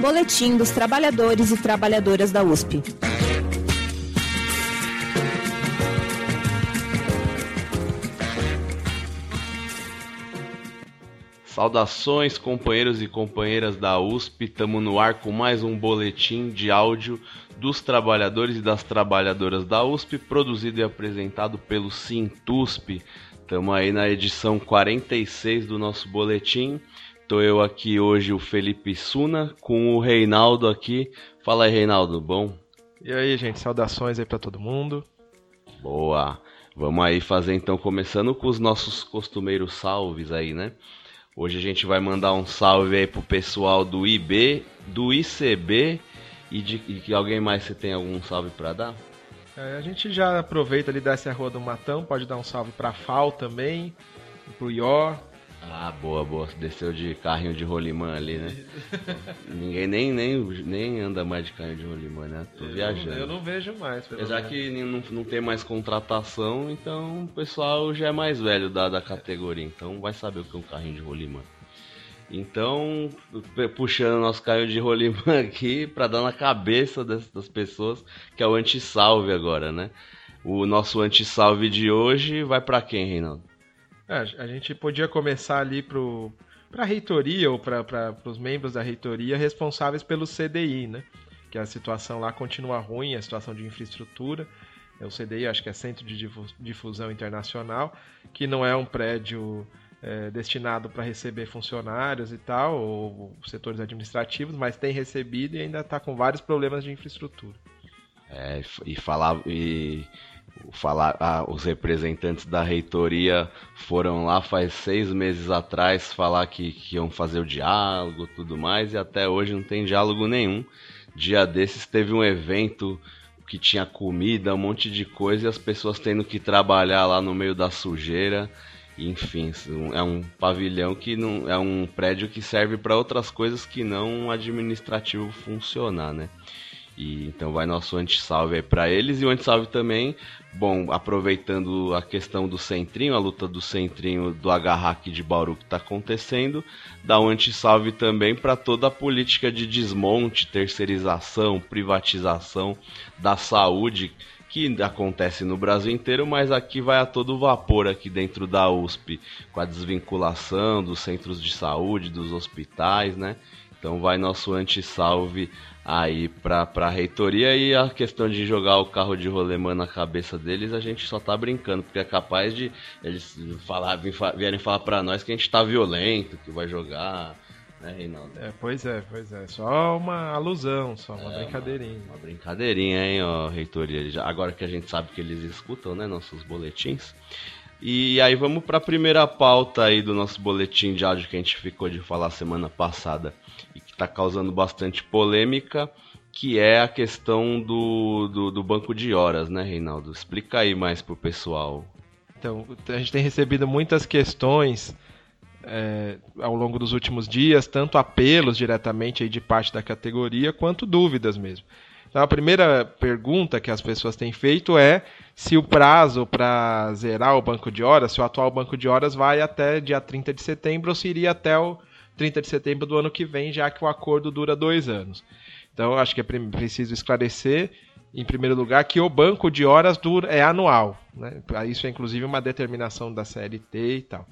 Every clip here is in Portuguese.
Boletim dos Trabalhadores e Trabalhadoras da USP. Saudações, companheiros e companheiras da USP. Estamos no ar com mais um boletim de áudio dos trabalhadores e das trabalhadoras da USP, produzido e apresentado pelo Sintusp. Estamos aí na edição 46 do nosso boletim. Estou eu aqui hoje, o Felipe Suna, com o Reinaldo aqui. Fala aí, Reinaldo, bom? E aí, gente, saudações aí para todo mundo. Boa! Vamos aí fazer então, começando com os nossos costumeiros salves aí, né? Hoje a gente vai mandar um salve aí pro pessoal do IB, do ICB e de e que alguém mais você tem algum salve para dar? É, a gente já aproveita ali dessa rua do Matão, pode dar um salve pra FAO também, pro IOR, ah, boa, boa. Desceu de carrinho de rolimã ali, né? Ninguém nem, nem, nem anda mais de carrinho de rolimã, né? Tô eu viajando. Não, eu não vejo mais. Apesar que não, não tem mais contratação, então o pessoal já é mais velho da, da categoria, então vai saber o que é um carrinho de rolimã. Então, puxando nosso carrinho de rolimã aqui para dar na cabeça das, das pessoas, que é o anti-salve agora, né? O nosso anti-salve de hoje vai para quem, Reinaldo? É, a gente podia começar ali para a reitoria ou para os membros da reitoria responsáveis pelo CDI, né? Que a situação lá continua ruim, a situação de infraestrutura. É o CDI, acho que é Centro de Difusão Internacional, que não é um prédio é, destinado para receber funcionários e tal, ou setores administrativos, mas tem recebido e ainda está com vários problemas de infraestrutura. É, e falar e falar, ah, os representantes da reitoria foram lá faz seis meses atrás falar que, que iam fazer o diálogo tudo mais e até hoje não tem diálogo nenhum. Dia desses teve um evento que tinha comida, um monte de coisa e as pessoas tendo que trabalhar lá no meio da sujeira. Enfim, é um pavilhão que não é um prédio que serve para outras coisas que não um administrativo funcionar, né? E então vai nosso anti-salve aí para eles e o anti-salve também Bom, aproveitando a questão do centrinho, a luta do centrinho do Agarraque de Bauru que está acontecendo, dá um anti-salve também para toda a política de desmonte, terceirização, privatização da saúde que acontece no Brasil inteiro, mas aqui vai a todo vapor aqui dentro da USP, com a desvinculação dos centros de saúde, dos hospitais, né? Então vai nosso anti-salve aí pra, pra reitoria e a questão de jogar o carro de rolemã na cabeça deles, a gente só tá brincando, porque é capaz de eles falar, vierem falar pra nós que a gente tá violento, que vai jogar, né, Reinaldo? É, pois é, pois é. Só uma alusão, só uma é, brincadeirinha. Uma, uma, brincadeirinha, hein, ó, reitoria. Agora que a gente sabe que eles escutam, né, nossos boletins. E aí vamos para a primeira pauta aí do nosso boletim de áudio que a gente ficou de falar semana passada e que está causando bastante polêmica, que é a questão do, do, do, banco de horas, né, Reinaldo? Explica aí mais pro pessoal. Então, a gente tem recebido muitas questões é, ao longo dos últimos dias, tanto apelos diretamente aí de parte da categoria, quanto dúvidas mesmo. Então, a primeira pergunta que as pessoas têm feito é se o prazo para zerar o banco de horas, se o atual banco de horas vai até dia 30 de setembro ou se iria até o 30 de setembro do ano que vem, já que o acordo dura dois anos. Então, acho que é preciso esclarecer, em primeiro lugar, que o banco de horas dura, é anual. Né? Isso é inclusive uma determinação da CLT e tal.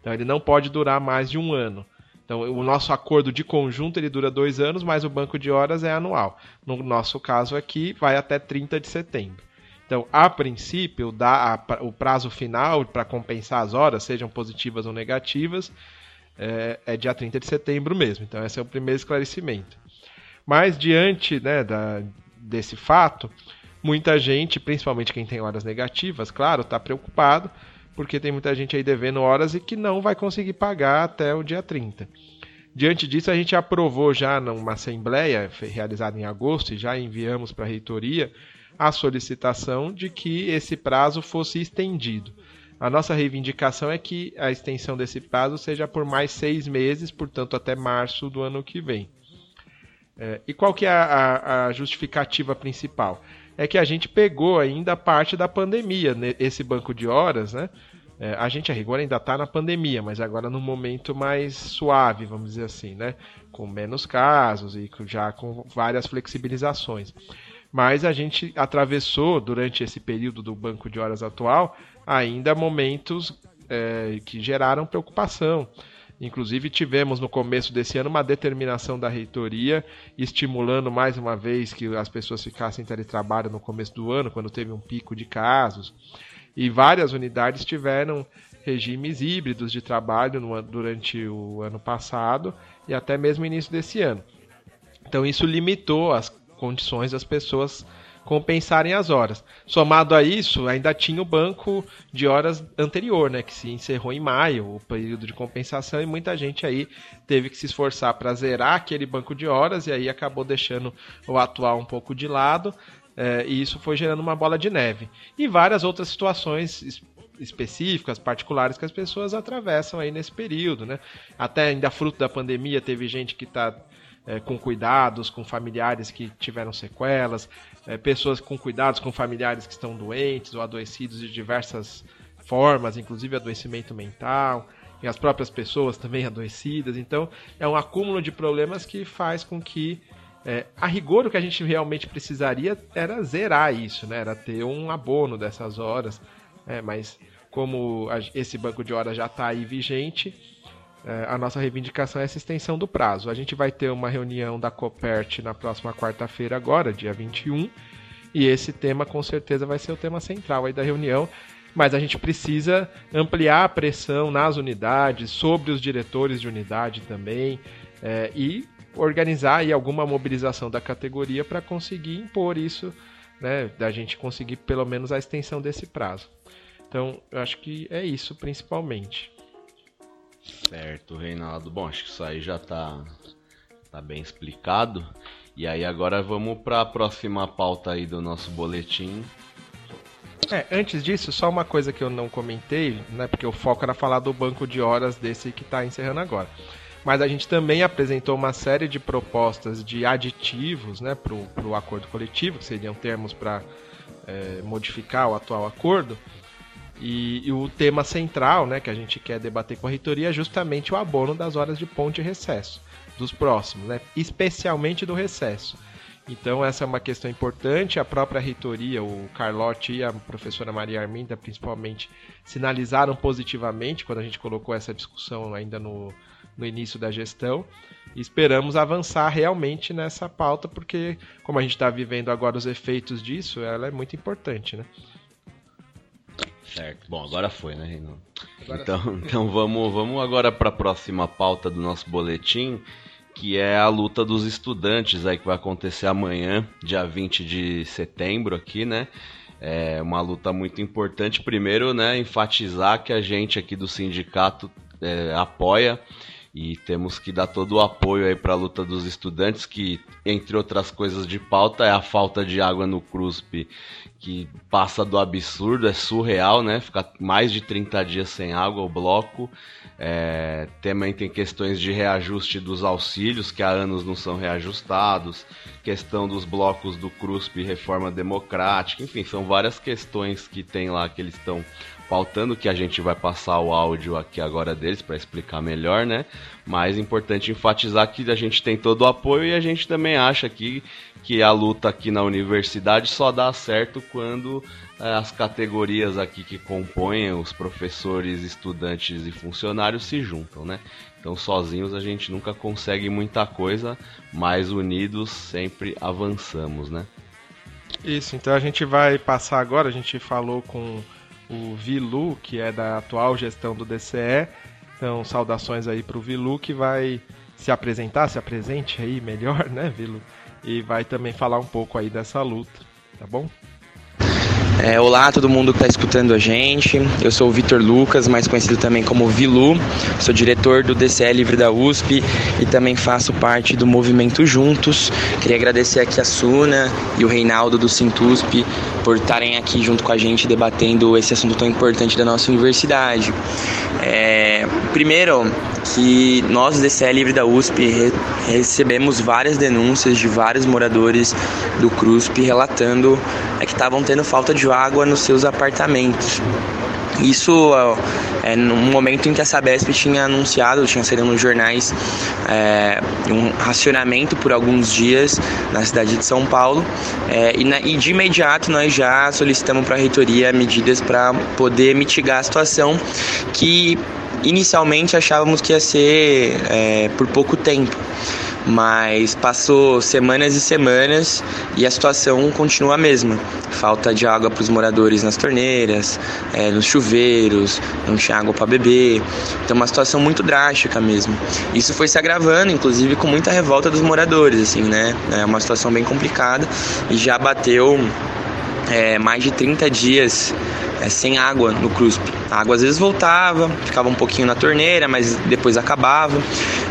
Então, ele não pode durar mais de um ano. Então, o nosso acordo de conjunto ele dura dois anos, mas o banco de horas é anual. No nosso caso aqui, vai até 30 de setembro. Então, a princípio, o prazo final para compensar as horas, sejam positivas ou negativas, é, é dia 30 de setembro mesmo. Então, esse é o primeiro esclarecimento. Mas, diante né, da, desse fato, muita gente, principalmente quem tem horas negativas, claro, está preocupado, porque tem muita gente aí devendo horas e que não vai conseguir pagar até o dia 30. Diante disso, a gente aprovou já numa assembleia realizada em agosto e já enviamos para a reitoria a solicitação de que esse prazo fosse estendido. A nossa reivindicação é que a extensão desse prazo seja por mais seis meses, portanto até março do ano que vem. É, e qual que é a, a, a, justificativa principal? É que a gente pegou ainda parte da pandemia, esse banco de horas, né? É, a gente, a rigor, ainda está na pandemia, mas agora num momento mais suave, vamos dizer assim, né? Com menos casos e já com várias flexibilizações. Mas a gente atravessou, durante esse período do banco de horas atual, ainda momentos é, que geraram preocupação. Inclusive, tivemos no começo desse ano uma determinação da reitoria, estimulando mais uma vez que as pessoas ficassem em teletrabalho no começo do ano, quando teve um pico de casos. E várias unidades tiveram regimes híbridos de trabalho no, durante o ano passado e até mesmo início desse ano. Então, isso limitou as condições das pessoas compensarem as horas. Somado a isso, ainda tinha o banco de horas anterior, né, que se encerrou em maio, o período de compensação, e muita gente aí teve que se esforçar para zerar aquele banco de horas e aí acabou deixando o atual um pouco de lado. É, e isso foi gerando uma bola de neve. E várias outras situações específicas, particulares que as pessoas atravessam aí nesse período, né? Até ainda fruto da pandemia teve gente que está é, com cuidados, com familiares que tiveram sequelas, é, pessoas com cuidados com familiares que estão doentes ou adoecidos de diversas formas, inclusive adoecimento mental, e as próprias pessoas também adoecidas. Então, é um acúmulo de problemas que faz com que, é, a rigor, o que a gente realmente precisaria era zerar isso, né? era ter um abono dessas horas, é, mas como esse banco de horas já está aí vigente, é, a nossa reivindicação é essa extensão do prazo. A gente vai ter uma reunião da Copert na próxima quarta-feira, agora, dia 21, e esse tema com certeza vai ser o tema central aí da reunião. Mas a gente precisa ampliar a pressão nas unidades, sobre os diretores de unidade também, é, e organizar aí alguma mobilização da categoria para conseguir impor isso, né, da gente conseguir pelo menos a extensão desse prazo. Então, eu acho que é isso principalmente. Certo, Reinaldo. Bom, acho que isso aí já tá, tá bem explicado. E aí agora vamos para a próxima pauta aí do nosso boletim. É, antes disso, só uma coisa que eu não comentei, né, porque o foco era falar do banco de horas desse que está encerrando agora. Mas a gente também apresentou uma série de propostas de aditivos né, para o acordo coletivo, que seriam termos para é, modificar o atual acordo. E, e, o tema central, né, que a gente quer debater com a reitoria é justamente o abono das horas de ponte e recesso dos próximos, né, especialmente do recesso. Então essa é uma questão importante. A própria reitoria, o Carlotti e a professora Maria Arminda, principalmente, sinalizaram positivamente quando a gente colocou essa discussão ainda no, no início da gestão. E esperamos avançar realmente nessa pauta, porque como a gente está vivendo agora os efeitos disso, ela é muito importante, né? Certo. Bom, agora foi, né, Reinaldo? Então, então vamos, vamos agora para a próxima pauta do nosso boletim, que é a luta dos estudantes aí que vai acontecer amanhã, dia 20 de setembro aqui, né? É uma luta muito importante. Primeiro, né, enfatizar que a gente aqui do sindicato é, apoia e temos que dar todo o apoio aí para a luta dos estudantes, que entre outras coisas de pauta é a falta de água no CRUSP, que passa do absurdo, é surreal, né? Ficar mais de 30 dias sem água o bloco. É, também tem questões de reajuste dos auxílios, que há anos não são reajustados, questão dos blocos do CRUSP reforma democrática, enfim, são várias questões que tem lá que eles estão pautando que a gente vai passar o áudio aqui agora deles para explicar melhor, né? Mas é importante enfatizar que a gente tem todo o apoio e a gente também acha que, que a luta aqui na universidade só dá certo quando é, as categorias aqui que compõem os professores, estudantes e funcionários se juntam, né? Então sozinhos a gente nunca consegue muita coisa, mas unidos sempre avançamos, né? Isso, então a gente vai passar agora, a gente falou com o Vilu, que é da atual gestão do DCE. Então, saudações aí para o Vilu, que vai se apresentar, se apresente aí melhor, né, Vilu? E vai também falar um pouco aí dessa luta, tá bom? É, olá todo mundo que está escutando a gente. Eu sou o Vitor Lucas, mais conhecido também como Vilu. Sou diretor do DCE Livre da USP e também faço parte do movimento Juntos. Queria agradecer aqui a Suna e o Reinaldo do Sintusp por estarem aqui junto com a gente debatendo esse assunto tão importante da nossa universidade. É, primeiro, que nós DCE Livre da USP re recebemos várias denúncias de vários moradores do CRUSP relatando é, que estavam tendo falta de água nos seus apartamentos. Isso é, no momento em que a Sabesp tinha anunciado, tinha saído nos jornais, é, um racionamento por alguns dias na cidade de São Paulo. É, e, na, e, de imediato nós já solicitamos para a reitoria medidas para poder mitigar a situação que inicialmente achávamos que ia ser é, por pouco tempo mas passou semanas e semanas e a situação continua a mesma. Falta de água para os moradores nas torneiras, é, nos chuveiros, não tinha água para beber. Então, uma situação muito drástica mesmo. Isso foi se agravando, inclusive com muita revolta dos moradores, assim, né? É uma situação bem complicada e já bateu é, mais de 30 dias é, sem água no CRUSP. A água às vezes voltava, ficava um pouquinho na torneira, mas depois acabava.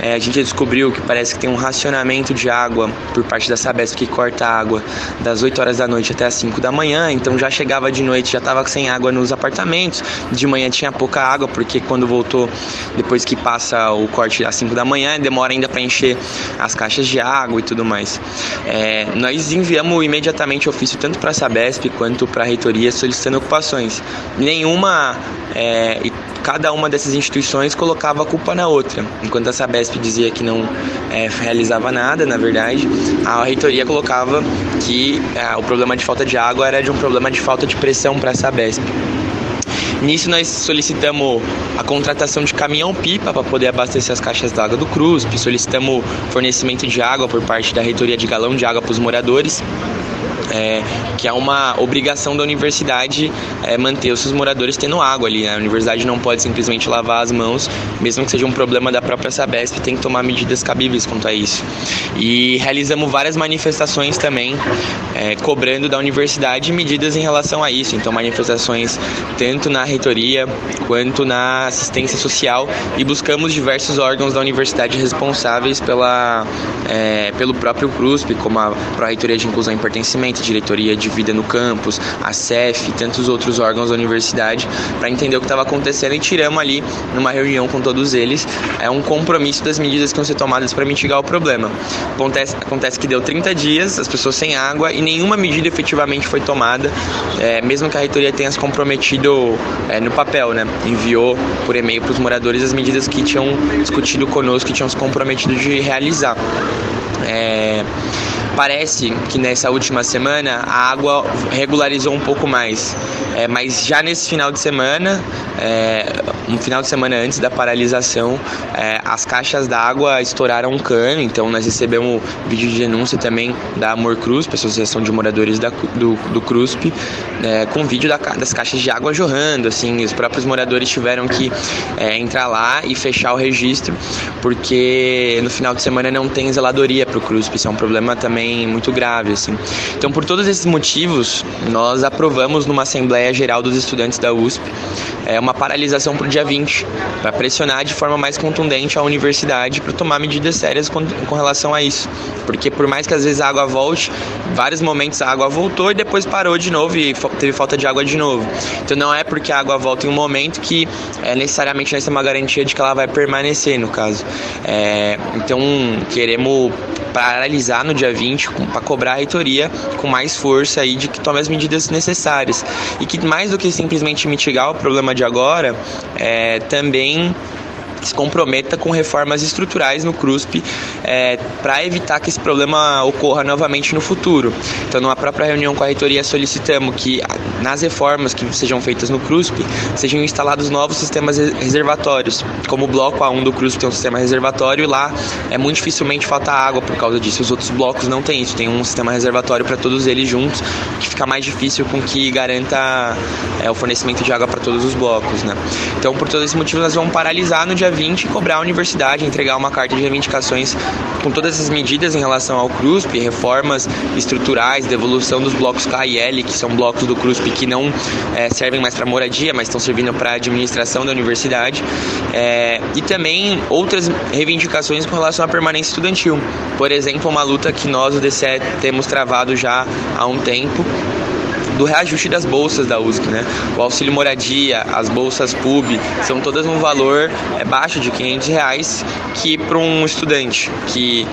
É, a gente descobriu que parece que tem um racionamento de água por parte da Sabesp que corta a água das 8 horas da noite até as 5 da manhã, então já chegava de noite, já estava sem água nos apartamentos. De manhã tinha pouca água, porque quando voltou, depois que passa o corte às 5 da manhã, demora ainda para encher as caixas de água e tudo mais. É, nós enviamos imediatamente ofício tanto para a Sabesp quanto para a reitoria solicitando ocupações. Nenhuma é, e cada uma dessas instituições colocava a culpa na outra. Enquanto a Sabesp dizia que não é, realizava nada, na verdade, a reitoria colocava que é, o problema de falta de água era de um problema de falta de pressão para a Sabesp. Nisso nós solicitamos a contratação de caminhão-pipa para poder abastecer as caixas d'água do CRUSP, solicitamos fornecimento de água por parte da reitoria de galão de água para os moradores é, que é uma obrigação da universidade é, manter os seus moradores tendo água ali. Né? A universidade não pode simplesmente lavar as mãos, mesmo que seja um problema da própria Sabesp, tem que tomar medidas cabíveis quanto a isso. E realizamos várias manifestações também, é, cobrando da universidade medidas em relação a isso. Então, manifestações tanto na reitoria quanto na assistência social e buscamos diversos órgãos da universidade responsáveis pela, é, pelo próprio CRUSP, como a Pró-Reitoria de Inclusão e Pertencimento, diretoria de vida no campus, a CEF e tantos outros órgãos da universidade para entender o que estava acontecendo e tiramos ali numa reunião com todos eles é um compromisso das medidas que vão ser tomadas para mitigar o problema. Acontece, acontece que deu 30 dias, as pessoas sem água e nenhuma medida efetivamente foi tomada, é, mesmo que a reitoria tenha se comprometido é, no papel, né? Enviou por e-mail para os moradores as medidas que tinham discutido conosco, que tinham se comprometido de realizar. É, Parece que nessa última semana a água regularizou um pouco mais, é, mas já nesse final de semana, é, um final de semana antes da paralisação, é, as caixas d'água estouraram um cano, então nós recebemos vídeo de denúncia também da Amor Cruz, Associação de Moradores da, do, do CRUSP, é, com vídeo da, das caixas de água jorrando, assim, os próprios moradores tiveram que é, entrar lá e fechar o registro, porque no final de semana não tem zeladoria para o CRUSP, isso é um problema também também muito grave, assim. Então, por todos esses motivos, nós aprovamos numa Assembleia Geral dos Estudantes da USP é, uma paralisação para o dia 20, para pressionar de forma mais contundente a universidade para tomar medidas sérias com, com relação a isso. Porque por mais que às vezes a água volte, vários momentos a água voltou e depois parou de novo e teve falta de água de novo. Então não é porque a água volta em um momento que é necessariamente temos uma garantia de que ela vai permanecer, no caso. É, então queremos paralisar no dia 20 para cobrar a reitoria com mais força aí de que tome as medidas necessárias. E que mais do que simplesmente mitigar o problema de agora, é, também se comprometa com reformas estruturais no CRUSP é, para evitar que esse problema ocorra novamente no futuro. Então, numa própria reunião com a reitoria, solicitamos que nas reformas que sejam feitas no CRUSP sejam instalados novos sistemas reservatórios, como o bloco A1 do CRUSP tem um sistema reservatório e lá é muito dificilmente falta água por causa disso. Os outros blocos não têm isso, tem um sistema reservatório para todos eles juntos, que fica mais difícil com que garanta é, o fornecimento de água para todos os blocos. Né? Então, por todo esse motivo, nós vamos paralisar no dia 20 e cobrar a universidade entregar uma carta de reivindicações com todas as medidas em relação ao CRUSP, reformas estruturais, devolução dos blocos K e L, que são blocos do CRUSP que não é, servem mais para moradia, mas estão servindo para administração da universidade, é, e também outras reivindicações com relação à permanência estudantil. Por exemplo, uma luta que nós, o DCE, temos travado já há um tempo do reajuste das bolsas da USP, né? O auxílio moradia, as bolsas PUB, são todas um valor é, baixo de 500 reais que para um estudante que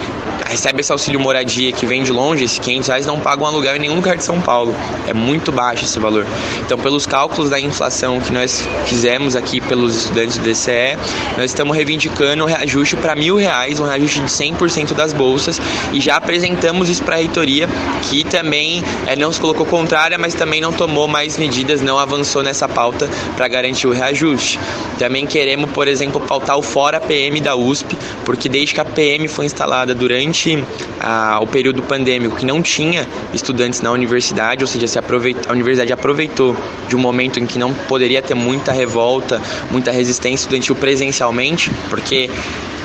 recebe esse auxílio moradia que vem de longe, esses 500 reais não pagam aluguel em nenhum lugar de São Paulo. É muito baixo esse valor. Então, pelos cálculos da inflação que nós fizemos aqui pelos estudantes do DCE, nós estamos reivindicando um reajuste para mil reais, um reajuste de 100% das bolsas e já apresentamos isso para a reitoria, que também é, não se colocou contrária, mas também não tomou mais medidas, não avançou nessa pauta para garantir o reajuste. Também queremos, por exemplo, pautar o fora PM da USP, porque desde que a PM foi instalada durante durante a, o período pandêmico que não tinha estudantes na universidade, ou seja, se a universidade aproveitou de um momento em que não poderia ter muita revolta, muita resistência estudantil presencialmente, porque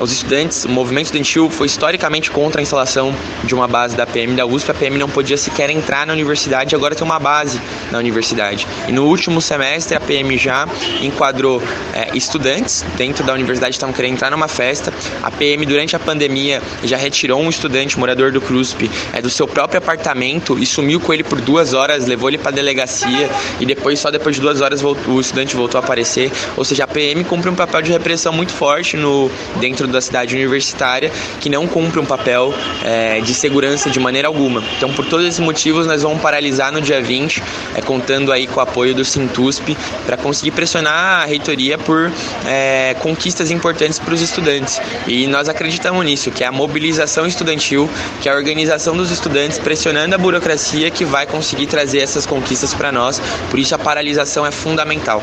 os estudantes, o movimento estudantil foi historicamente contra a instalação de uma base da PM da USP. A PM não podia sequer entrar na universidade, agora tem uma base na universidade. E no último semestre, a PM já enquadrou é, estudantes dentro da universidade, estavam querendo entrar numa festa. A PM, durante a pandemia, já retirou um estudante, morador do CRUSP, é, do seu próprio apartamento e sumiu com ele por duas horas, levou ele para a delegacia e depois, só depois de duas horas, o estudante voltou a aparecer. Ou seja, a PM cumpre um papel de repressão muito forte no, dentro dentro da cidade universitária que não cumpre um papel é, de segurança de maneira alguma. Então, por todos esses motivos, nós vamos paralisar no dia 20, é, contando aí com o apoio do Sintusp, para conseguir pressionar a reitoria por é, conquistas importantes para os estudantes. E nós acreditamos nisso, que é a mobilização estudantil, que é a organização dos estudantes pressionando a burocracia que vai conseguir trazer essas conquistas para nós. Por isso, a paralisação é fundamental.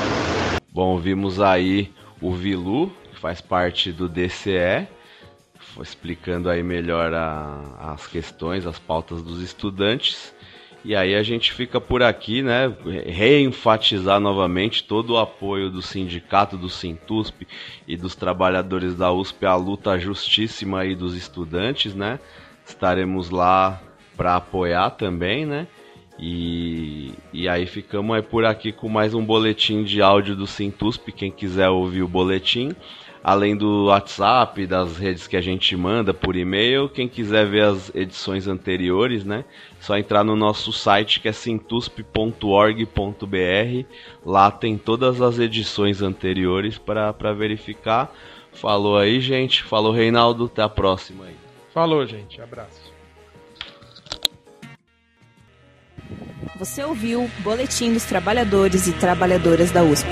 Bom, vimos aí o Vilu, faz parte do DCE, explicando aí melhor a, as questões, as pautas dos estudantes. E aí a gente fica por aqui, né? Reenfatizar novamente todo o apoio do sindicato, do Sintusp e dos trabalhadores da USP à luta justíssima aí dos estudantes, né? Estaremos lá para apoiar também, né? E, e aí ficamos aí por aqui com mais um boletim de áudio do Sintusp. Quem quiser ouvir o boletim, além do WhatsApp, das redes que a gente manda por e-mail. Quem quiser ver as edições anteriores, né? Só entrar no nosso site que é sintusp.org.br. Lá tem todas as edições anteriores para verificar. Falou aí, gente. Falou, Reinaldo. Até a próxima aí. Falou, gente. Abraço. Você ouviu o Boletim dos Trabalhadores e Trabalhadoras da USP.